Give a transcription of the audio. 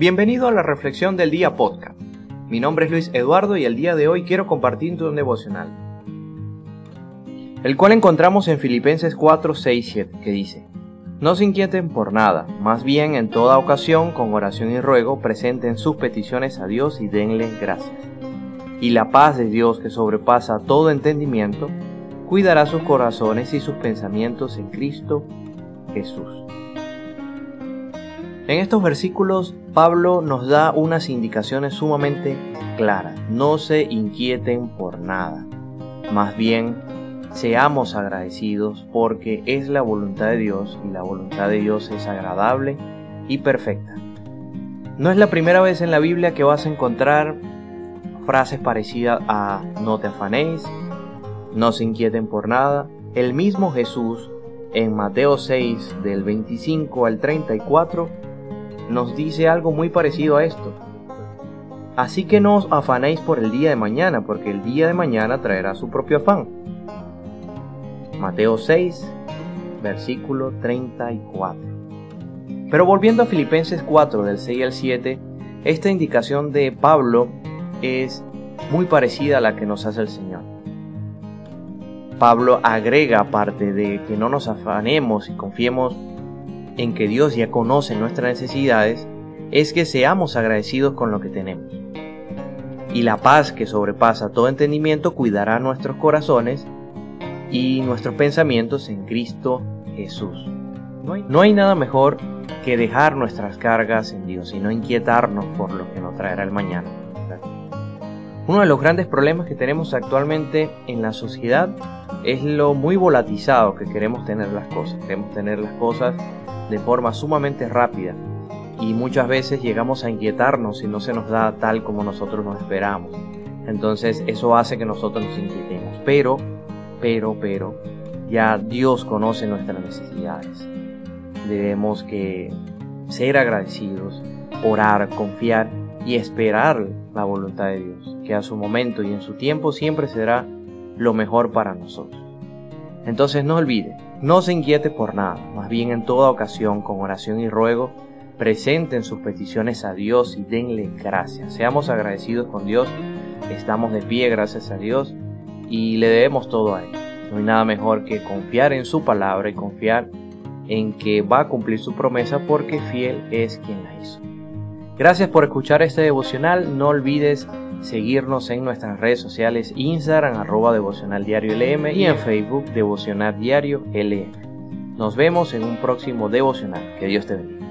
Bienvenido a la Reflexión del Día Podcast. Mi nombre es Luis Eduardo y el día de hoy quiero compartirte un devocional, el cual encontramos en Filipenses 4, 6, 7, que dice, No se inquieten por nada, más bien en toda ocasión, con oración y ruego, presenten sus peticiones a Dios y denle gracias. Y la paz de Dios que sobrepasa todo entendimiento, cuidará sus corazones y sus pensamientos en Cristo Jesús. En estos versículos Pablo nos da unas indicaciones sumamente claras. No se inquieten por nada. Más bien, seamos agradecidos porque es la voluntad de Dios y la voluntad de Dios es agradable y perfecta. No es la primera vez en la Biblia que vas a encontrar frases parecidas a no te afanéis, no se inquieten por nada. El mismo Jesús en Mateo 6 del 25 al 34 nos dice algo muy parecido a esto. Así que no os afanéis por el día de mañana, porque el día de mañana traerá su propio afán. Mateo 6, versículo 34. Pero volviendo a Filipenses 4 del 6 al 7, esta indicación de Pablo es muy parecida a la que nos hace el Señor. Pablo agrega, aparte de que no nos afanemos y confiemos en que Dios ya conoce nuestras necesidades, es que seamos agradecidos con lo que tenemos. Y la paz que sobrepasa todo entendimiento cuidará nuestros corazones y nuestros pensamientos en Cristo Jesús. No hay, no hay, nada mejor que dejar nuestras cargas en Dios y no inquietarnos por lo que nos traerá el mañana. Uno de los grandes problemas que tenemos actualmente en la sociedad es lo muy volatizado que queremos tener las cosas. Queremos tener las cosas de forma sumamente rápida y muchas veces llegamos a inquietarnos si no se nos da tal como nosotros nos esperamos. Entonces eso hace que nosotros nos inquietemos. Pero, pero, pero, ya Dios conoce nuestras necesidades. Debemos que ser agradecidos, orar, confiar y esperar la voluntad de Dios, que a su momento y en su tiempo siempre será lo mejor para nosotros. Entonces no olvide, no se inquiete por nada, más bien en toda ocasión, con oración y ruego, presenten sus peticiones a Dios y denle gracias. Seamos agradecidos con Dios, estamos de pie gracias a Dios y le debemos todo a Él. No hay nada mejor que confiar en su palabra y confiar en que va a cumplir su promesa porque fiel es quien la hizo. Gracias por escuchar este devocional. No olvides seguirnos en nuestras redes sociales Instagram arroba devocional diario y en Facebook devocional diario LM. Nos vemos en un próximo devocional. Que Dios te bendiga.